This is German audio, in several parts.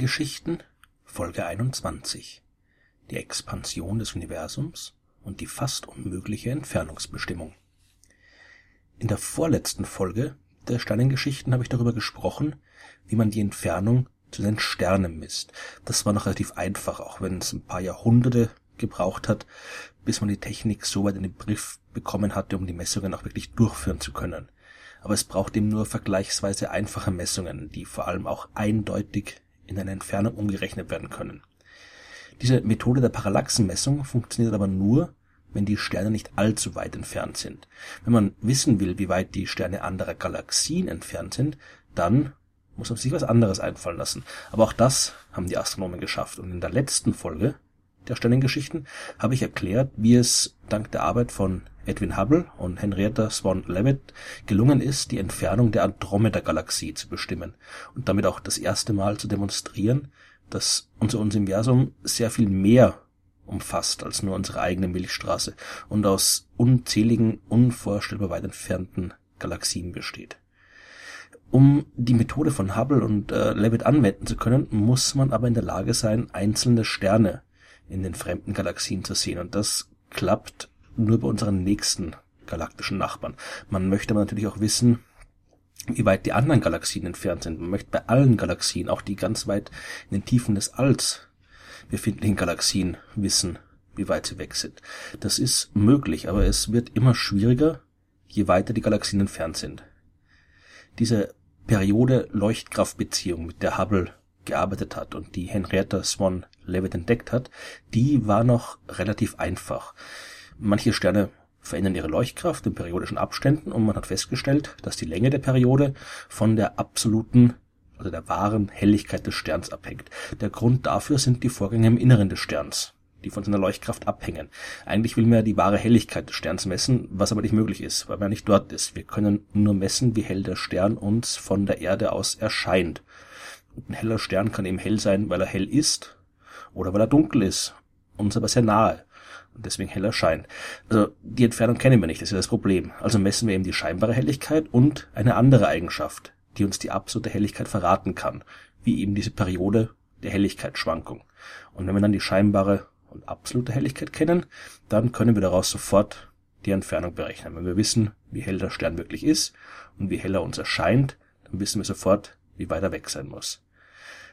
Sternengeschichten Folge 21 Die Expansion des Universums und die fast unmögliche Entfernungsbestimmung. In der vorletzten Folge der Sternengeschichten habe ich darüber gesprochen, wie man die Entfernung zu den Sternen misst. Das war noch relativ einfach, auch wenn es ein paar Jahrhunderte gebraucht hat, bis man die Technik so weit in den Brief bekommen hatte, um die Messungen auch wirklich durchführen zu können aber es braucht eben nur vergleichsweise einfache Messungen, die vor allem auch eindeutig in eine Entfernung umgerechnet werden können. Diese Methode der Parallaxenmessung funktioniert aber nur, wenn die Sterne nicht allzu weit entfernt sind. Wenn man wissen will, wie weit die Sterne anderer Galaxien entfernt sind, dann muss man sich was anderes einfallen lassen. Aber auch das haben die Astronomen geschafft. Und in der letzten Folge der Sternengeschichten habe ich erklärt, wie es dank der Arbeit von Edwin Hubble und Henrietta Swan Leavitt gelungen ist, die Entfernung der Andromeda-Galaxie zu bestimmen und damit auch das erste Mal zu demonstrieren, dass unser Universum sehr viel mehr umfasst als nur unsere eigene Milchstraße und aus unzähligen, unvorstellbar weit entfernten Galaxien besteht. Um die Methode von Hubble und äh, Leavitt anwenden zu können, muss man aber in der Lage sein, einzelne Sterne in den fremden Galaxien zu sehen. Und das klappt nur bei unseren nächsten galaktischen Nachbarn. Man möchte aber natürlich auch wissen, wie weit die anderen Galaxien entfernt sind. Man möchte bei allen Galaxien, auch die ganz weit in den Tiefen des Alls befindlichen Galaxien, wissen, wie weit sie weg sind. Das ist möglich, aber es wird immer schwieriger, je weiter die Galaxien entfernt sind. Diese Periode-Leuchtkraftbeziehung, mit der Hubble gearbeitet hat und die Henrietta Swan Leavitt entdeckt hat, die war noch relativ einfach. Manche Sterne verändern ihre Leuchtkraft in periodischen Abständen und man hat festgestellt, dass die Länge der Periode von der absoluten, also der wahren Helligkeit des Sterns abhängt. Der Grund dafür sind die Vorgänge im Inneren des Sterns, die von seiner Leuchtkraft abhängen. Eigentlich will man ja die wahre Helligkeit des Sterns messen, was aber nicht möglich ist, weil man nicht dort ist. Wir können nur messen, wie hell der Stern uns von der Erde aus erscheint. Ein heller Stern kann eben hell sein, weil er hell ist oder weil er dunkel ist, uns aber sehr nahe deswegen hell erscheint. Also die Entfernung kennen wir nicht, das ist das Problem. Also messen wir eben die scheinbare Helligkeit und eine andere Eigenschaft, die uns die absolute Helligkeit verraten kann, wie eben diese Periode der Helligkeitsschwankung. Und wenn wir dann die scheinbare und absolute Helligkeit kennen, dann können wir daraus sofort die Entfernung berechnen. Wenn wir wissen, wie hell der Stern wirklich ist und wie hell er uns erscheint, dann wissen wir sofort, wie weit er weg sein muss.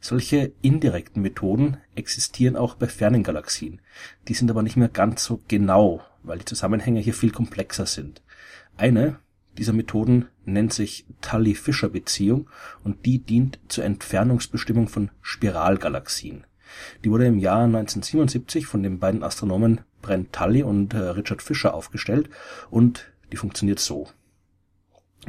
Solche indirekten Methoden existieren auch bei fernen Galaxien. Die sind aber nicht mehr ganz so genau, weil die Zusammenhänge hier viel komplexer sind. Eine dieser Methoden nennt sich Tully-Fisher-Beziehung und die dient zur Entfernungsbestimmung von Spiralgalaxien. Die wurde im Jahr 1977 von den beiden Astronomen Brent Tully und äh, Richard Fisher aufgestellt und die funktioniert so.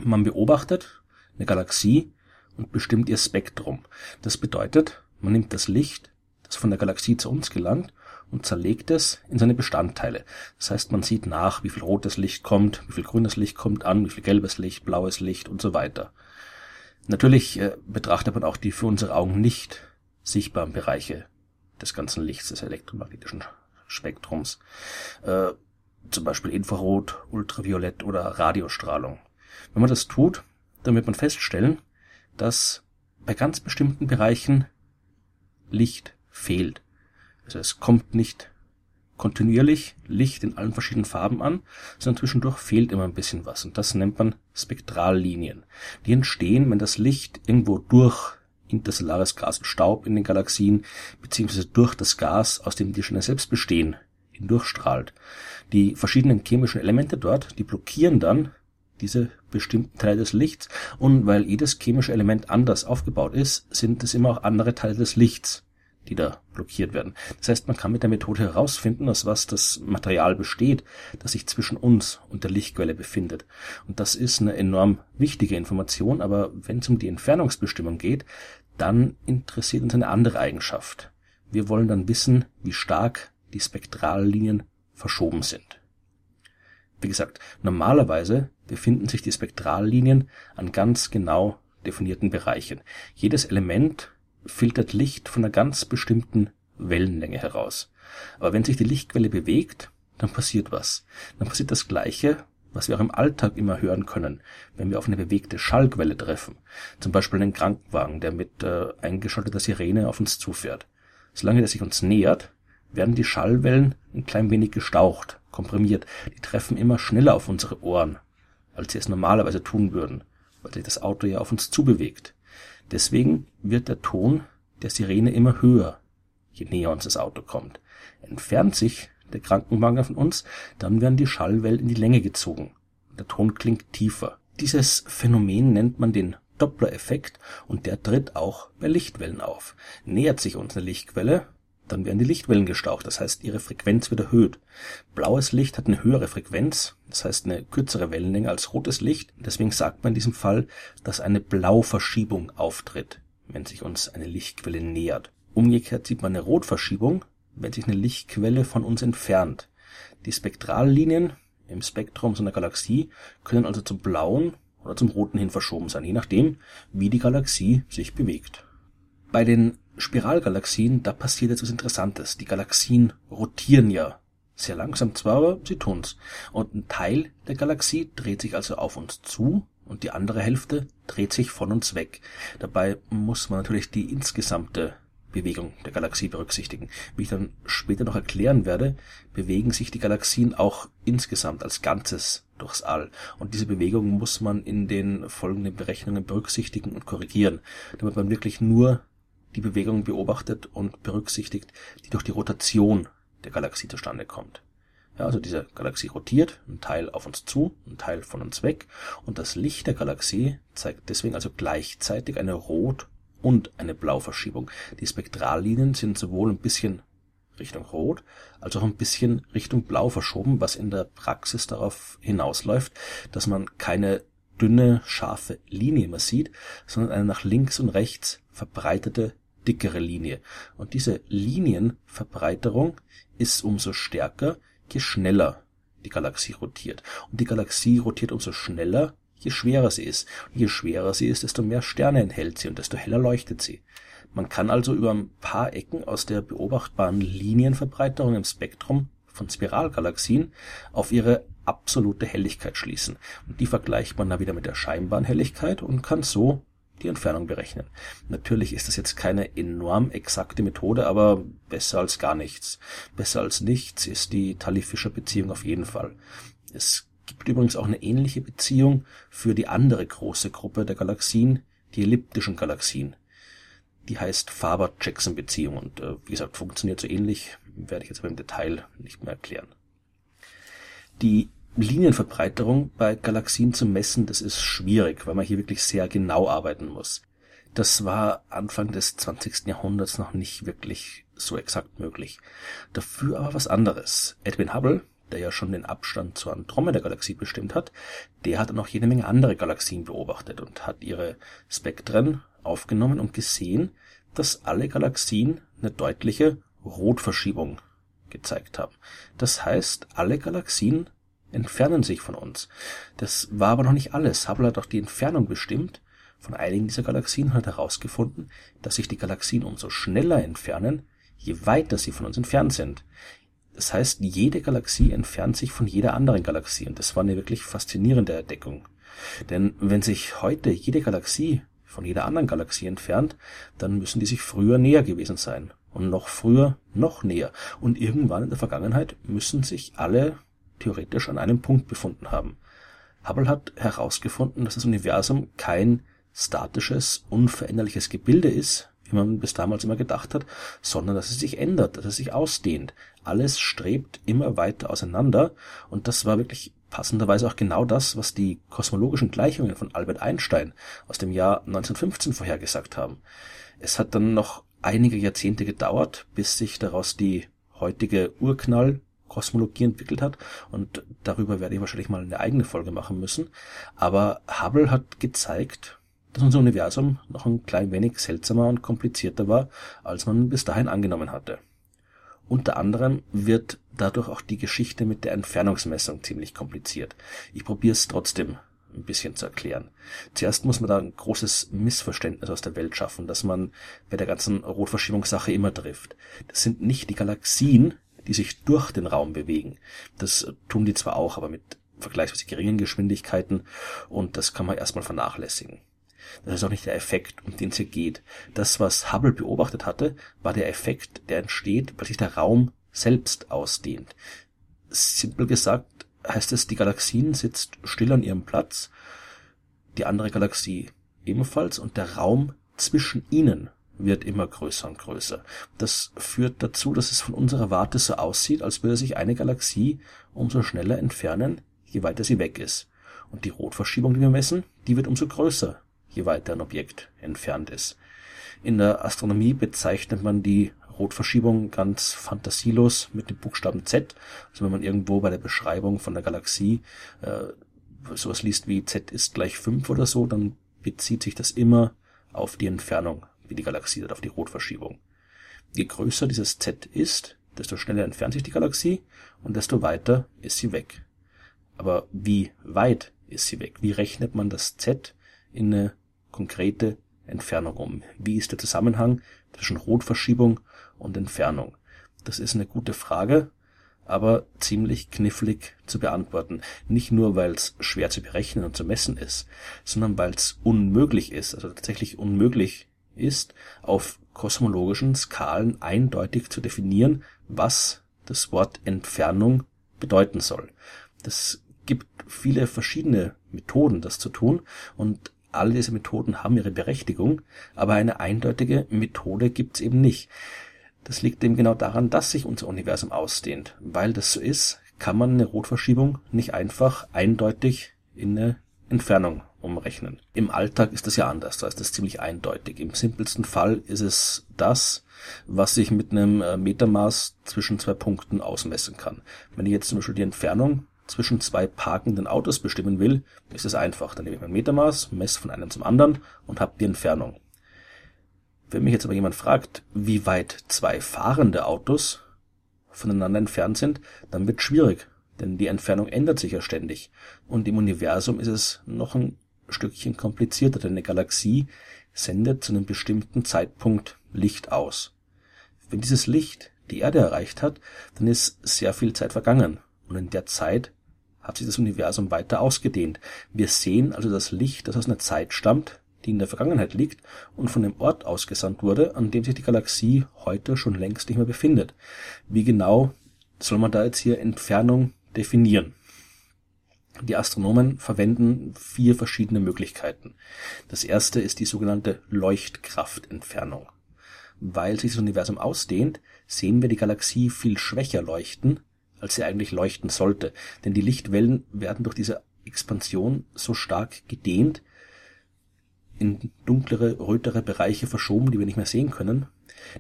Man beobachtet eine Galaxie und bestimmt ihr Spektrum. Das bedeutet, man nimmt das Licht, das von der Galaxie zu uns gelangt, und zerlegt es in seine Bestandteile. Das heißt, man sieht nach, wie viel rotes Licht kommt, wie viel grünes Licht kommt an, wie viel gelbes Licht, blaues Licht und so weiter. Natürlich äh, betrachtet man auch die für unsere Augen nicht sichtbaren Bereiche des ganzen Lichts, des elektromagnetischen Spektrums. Äh, zum Beispiel Infrarot, Ultraviolett oder Radiostrahlung. Wenn man das tut, dann wird man feststellen, dass bei ganz bestimmten Bereichen Licht fehlt. Also es kommt nicht kontinuierlich Licht in allen verschiedenen Farben an, sondern zwischendurch fehlt immer ein bisschen was. Und das nennt man Spektrallinien. Die entstehen, wenn das Licht irgendwo durch interstellares Gas und Staub in den Galaxien, beziehungsweise durch das Gas, aus dem die Sterne selbst bestehen, hindurchstrahlt. Die verschiedenen chemischen Elemente dort, die blockieren dann diese bestimmten Teile des Lichts. Und weil jedes chemische Element anders aufgebaut ist, sind es immer auch andere Teile des Lichts, die da blockiert werden. Das heißt, man kann mit der Methode herausfinden, aus was das Material besteht, das sich zwischen uns und der Lichtquelle befindet. Und das ist eine enorm wichtige Information, aber wenn es um die Entfernungsbestimmung geht, dann interessiert uns eine andere Eigenschaft. Wir wollen dann wissen, wie stark die Spektrallinien verschoben sind. Wie gesagt, normalerweise befinden sich die Spektrallinien an ganz genau definierten Bereichen. Jedes Element filtert Licht von einer ganz bestimmten Wellenlänge heraus. Aber wenn sich die Lichtquelle bewegt, dann passiert was. Dann passiert das Gleiche, was wir auch im Alltag immer hören können, wenn wir auf eine bewegte Schallquelle treffen, zum Beispiel einen Krankenwagen, der mit äh, eingeschalteter Sirene auf uns zufährt. Solange der sich uns nähert, werden die Schallwellen ein klein wenig gestaucht, komprimiert. Die treffen immer schneller auf unsere Ohren, als sie es normalerweise tun würden, weil sich das Auto ja auf uns zubewegt. Deswegen wird der Ton der Sirene immer höher, je näher uns das Auto kommt. Entfernt sich der Krankenwagen von uns, dann werden die Schallwellen in die Länge gezogen. Der Ton klingt tiefer. Dieses Phänomen nennt man den Doppler-Effekt und der tritt auch bei Lichtwellen auf. Nähert sich uns eine Lichtquelle, dann werden die Lichtwellen gestaucht, das heißt ihre Frequenz wird erhöht. Blaues Licht hat eine höhere Frequenz, das heißt eine kürzere Wellenlänge als rotes Licht. Deswegen sagt man in diesem Fall, dass eine Blauverschiebung auftritt, wenn sich uns eine Lichtquelle nähert. Umgekehrt sieht man eine Rotverschiebung, wenn sich eine Lichtquelle von uns entfernt. Die Spektrallinien im Spektrum so einer Galaxie können also zum blauen oder zum roten hin verschoben sein, je nachdem, wie die Galaxie sich bewegt. Bei den Spiralgalaxien, da passiert jetzt was Interessantes. Die Galaxien rotieren ja sehr langsam zwar, aber sie tun's. Und ein Teil der Galaxie dreht sich also auf uns zu und die andere Hälfte dreht sich von uns weg. Dabei muss man natürlich die insgesamte Bewegung der Galaxie berücksichtigen. Wie ich dann später noch erklären werde, bewegen sich die Galaxien auch insgesamt als Ganzes durchs All. Und diese Bewegung muss man in den folgenden Berechnungen berücksichtigen und korrigieren, damit man wirklich nur die Bewegung beobachtet und berücksichtigt, die durch die Rotation der Galaxie zustande kommt. Ja, also diese Galaxie rotiert, ein Teil auf uns zu, ein Teil von uns weg, und das Licht der Galaxie zeigt deswegen also gleichzeitig eine Rot- und eine Blauverschiebung. Die Spektrallinien sind sowohl ein bisschen Richtung Rot als auch ein bisschen Richtung Blau verschoben, was in der Praxis darauf hinausläuft, dass man keine dünne, scharfe Linie mehr sieht, sondern eine nach links und rechts verbreitete, dickere Linie. Und diese Linienverbreiterung ist umso stärker, je schneller die Galaxie rotiert. Und die Galaxie rotiert umso schneller, je schwerer sie ist. Und je schwerer sie ist, desto mehr Sterne enthält sie und desto heller leuchtet sie. Man kann also über ein paar Ecken aus der beobachtbaren Linienverbreiterung im Spektrum von Spiralgalaxien auf ihre absolute Helligkeit schließen. Und die vergleicht man dann wieder mit der scheinbaren Helligkeit und kann so die Entfernung berechnen. Natürlich ist das jetzt keine enorm exakte Methode, aber besser als gar nichts. Besser als nichts ist die Tully-Fischer-Beziehung auf jeden Fall. Es gibt übrigens auch eine ähnliche Beziehung für die andere große Gruppe der Galaxien, die elliptischen Galaxien. Die heißt Faber-Jackson-Beziehung und äh, wie gesagt funktioniert so ähnlich, werde ich jetzt aber im Detail nicht mehr erklären. Die Linienverbreiterung bei Galaxien zu messen, das ist schwierig, weil man hier wirklich sehr genau arbeiten muss. Das war Anfang des 20. Jahrhunderts noch nicht wirklich so exakt möglich. Dafür aber was anderes. Edwin Hubble, der ja schon den Abstand zur Andromeda-Galaxie bestimmt hat, der hat noch jede Menge andere Galaxien beobachtet und hat ihre Spektren aufgenommen und gesehen, dass alle Galaxien eine deutliche Rotverschiebung gezeigt haben. Das heißt, alle Galaxien entfernen sich von uns. Das war aber noch nicht alles. Hubble hat auch die Entfernung bestimmt von einigen dieser Galaxien hat herausgefunden, dass sich die Galaxien umso schneller entfernen, je weiter sie von uns entfernt sind. Das heißt, jede Galaxie entfernt sich von jeder anderen Galaxie und das war eine wirklich faszinierende Entdeckung. Denn wenn sich heute jede Galaxie von jeder anderen Galaxie entfernt, dann müssen die sich früher näher gewesen sein und noch früher noch näher und irgendwann in der Vergangenheit müssen sich alle theoretisch an einem Punkt befunden haben. Hubble hat herausgefunden, dass das Universum kein statisches, unveränderliches Gebilde ist, wie man bis damals immer gedacht hat, sondern dass es sich ändert, dass es sich ausdehnt. Alles strebt immer weiter auseinander und das war wirklich passenderweise auch genau das, was die kosmologischen Gleichungen von Albert Einstein aus dem Jahr 1915 vorhergesagt haben. Es hat dann noch einige Jahrzehnte gedauert, bis sich daraus die heutige Urknall Kosmologie entwickelt hat und darüber werde ich wahrscheinlich mal eine eigene Folge machen müssen. Aber Hubble hat gezeigt, dass unser Universum noch ein klein wenig seltsamer und komplizierter war, als man bis dahin angenommen hatte. Unter anderem wird dadurch auch die Geschichte mit der Entfernungsmessung ziemlich kompliziert. Ich probiere es trotzdem ein bisschen zu erklären. Zuerst muss man da ein großes Missverständnis aus der Welt schaffen, dass man bei der ganzen Rotverschiebungssache immer trifft. Das sind nicht die Galaxien, die sich durch den Raum bewegen. Das tun die zwar auch, aber mit vergleichsweise geringen Geschwindigkeiten und das kann man erstmal vernachlässigen. Das ist auch nicht der Effekt, um den es hier geht. Das, was Hubble beobachtet hatte, war der Effekt, der entsteht, weil sich der Raum selbst ausdehnt. Simpel gesagt heißt es, die Galaxien sitzt still an ihrem Platz, die andere Galaxie ebenfalls und der Raum zwischen ihnen wird immer größer und größer. Das führt dazu, dass es von unserer Warte so aussieht, als würde sich eine Galaxie umso schneller entfernen, je weiter sie weg ist. Und die Rotverschiebung, die wir messen, die wird umso größer, je weiter ein Objekt entfernt ist. In der Astronomie bezeichnet man die Rotverschiebung ganz fantasielos mit dem Buchstaben Z. Also wenn man irgendwo bei der Beschreibung von der Galaxie äh, sowas liest wie Z ist gleich 5 oder so, dann bezieht sich das immer auf die Entfernung, wie die Galaxie hat, auf die Rotverschiebung. Je größer dieses Z ist, desto schneller entfernt sich die Galaxie und desto weiter ist sie weg. Aber wie weit ist sie weg? Wie rechnet man das Z in eine konkrete Entfernung um? Wie ist der Zusammenhang zwischen Rotverschiebung und Entfernung? Das ist eine gute Frage, aber ziemlich knifflig zu beantworten. Nicht nur, weil es schwer zu berechnen und zu messen ist, sondern weil es unmöglich ist, also tatsächlich unmöglich ist, auf kosmologischen Skalen eindeutig zu definieren, was das Wort Entfernung bedeuten soll. Das gibt viele verschiedene Methoden, das zu tun, und alle diese Methoden haben ihre Berechtigung, aber eine eindeutige Methode gibt's eben nicht. Das liegt eben genau daran, dass sich unser Universum ausdehnt. Weil das so ist, kann man eine Rotverschiebung nicht einfach eindeutig in eine Entfernung umrechnen. Im Alltag ist das ja anders, da ist das ziemlich eindeutig. Im simpelsten Fall ist es das, was ich mit einem äh, Metermaß zwischen zwei Punkten ausmessen kann. Wenn ich jetzt zum Beispiel die Entfernung zwischen zwei parkenden Autos bestimmen will, ist es einfach. Dann nehme ich mein Metermaß, messe von einem zum anderen und habe die Entfernung. Wenn mich jetzt aber jemand fragt, wie weit zwei fahrende Autos voneinander entfernt sind, dann wird schwierig, denn die Entfernung ändert sich ja ständig. Und im Universum ist es noch ein Stückchen komplizierter, denn eine Galaxie sendet zu einem bestimmten Zeitpunkt Licht aus. Wenn dieses Licht die Erde erreicht hat, dann ist sehr viel Zeit vergangen. Und in der Zeit hat sich das Universum weiter ausgedehnt. Wir sehen also das Licht, das aus einer Zeit stammt, die in der Vergangenheit liegt und von dem Ort ausgesandt wurde, an dem sich die Galaxie heute schon längst nicht mehr befindet. Wie genau soll man da jetzt hier Entfernung definieren? Die Astronomen verwenden vier verschiedene Möglichkeiten. Das erste ist die sogenannte Leuchtkraftentfernung. Weil sich das Universum ausdehnt, sehen wir die Galaxie viel schwächer leuchten, als sie eigentlich leuchten sollte, denn die Lichtwellen werden durch diese Expansion so stark gedehnt, in dunklere, rötere Bereiche verschoben, die wir nicht mehr sehen können,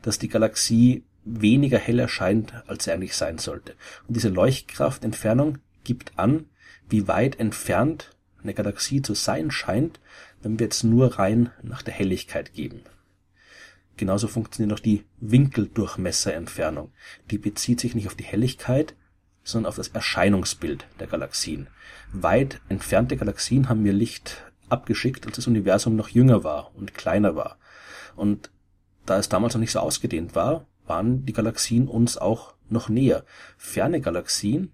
dass die Galaxie weniger hell erscheint, als sie eigentlich sein sollte. Und diese Leuchtkraftentfernung gibt an, wie weit entfernt eine Galaxie zu sein scheint, wenn wir jetzt nur rein nach der Helligkeit geben. Genauso funktioniert auch die Winkeldurchmesserentfernung. Die bezieht sich nicht auf die Helligkeit, sondern auf das Erscheinungsbild der Galaxien. Weit entfernte Galaxien haben mir Licht abgeschickt, als das Universum noch jünger war und kleiner war. Und da es damals noch nicht so ausgedehnt war, waren die Galaxien uns auch noch näher. Ferne Galaxien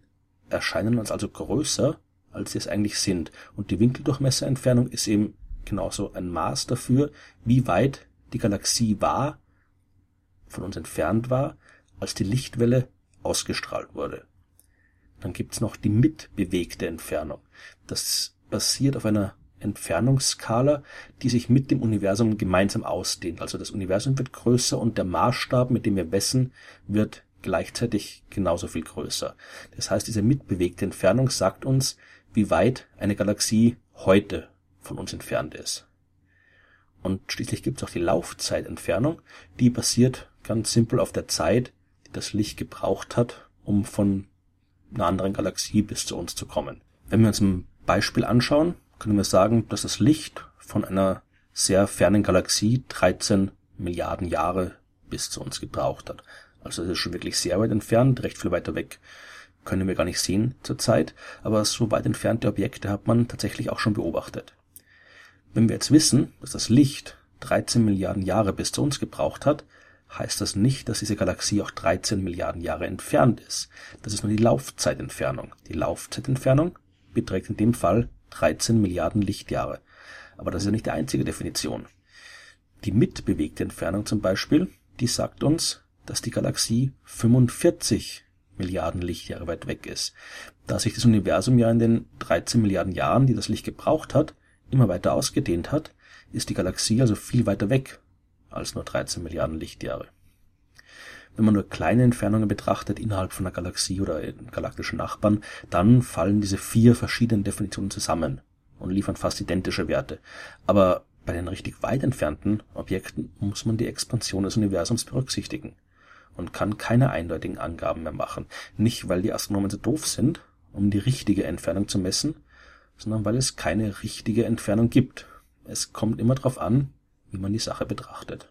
erscheinen uns also größer, als sie es eigentlich sind. Und die Winkeldurchmesserentfernung ist eben genauso ein Maß dafür, wie weit die Galaxie war, von uns entfernt war, als die Lichtwelle ausgestrahlt wurde. Dann gibt's noch die mitbewegte Entfernung. Das basiert auf einer Entfernungsskala, die sich mit dem Universum gemeinsam ausdehnt. Also das Universum wird größer und der Maßstab, mit dem wir messen, wird gleichzeitig genauso viel größer. Das heißt, diese mitbewegte Entfernung sagt uns, wie weit eine Galaxie heute von uns entfernt ist. Und schließlich gibt es auch die Laufzeitentfernung, die basiert ganz simpel auf der Zeit, die das Licht gebraucht hat, um von einer anderen Galaxie bis zu uns zu kommen. Wenn wir uns ein Beispiel anschauen, können wir sagen, dass das Licht von einer sehr fernen Galaxie 13 Milliarden Jahre bis zu uns gebraucht hat. Also es ist schon wirklich sehr weit entfernt, recht viel weiter weg können wir gar nicht sehen zurzeit, aber so weit entfernte Objekte hat man tatsächlich auch schon beobachtet. Wenn wir jetzt wissen, dass das Licht 13 Milliarden Jahre bis zu uns gebraucht hat, heißt das nicht, dass diese Galaxie auch 13 Milliarden Jahre entfernt ist. Das ist nur die Laufzeitentfernung. Die Laufzeitentfernung beträgt in dem Fall 13 Milliarden Lichtjahre. Aber das ist ja nicht die einzige Definition. Die mitbewegte Entfernung zum Beispiel, die sagt uns, dass die Galaxie 45 Milliarden Lichtjahre weit weg ist. Da sich das Universum ja in den 13 Milliarden Jahren, die das Licht gebraucht hat, immer weiter ausgedehnt hat, ist die Galaxie also viel weiter weg als nur 13 Milliarden Lichtjahre. Wenn man nur kleine Entfernungen betrachtet innerhalb von einer Galaxie oder galaktischen Nachbarn, dann fallen diese vier verschiedenen Definitionen zusammen und liefern fast identische Werte. Aber bei den richtig weit entfernten Objekten muss man die Expansion des Universums berücksichtigen und kann keine eindeutigen Angaben mehr machen. Nicht, weil die Astronomen so doof sind, um die richtige Entfernung zu messen, sondern weil es keine richtige Entfernung gibt. Es kommt immer darauf an, wie man die Sache betrachtet.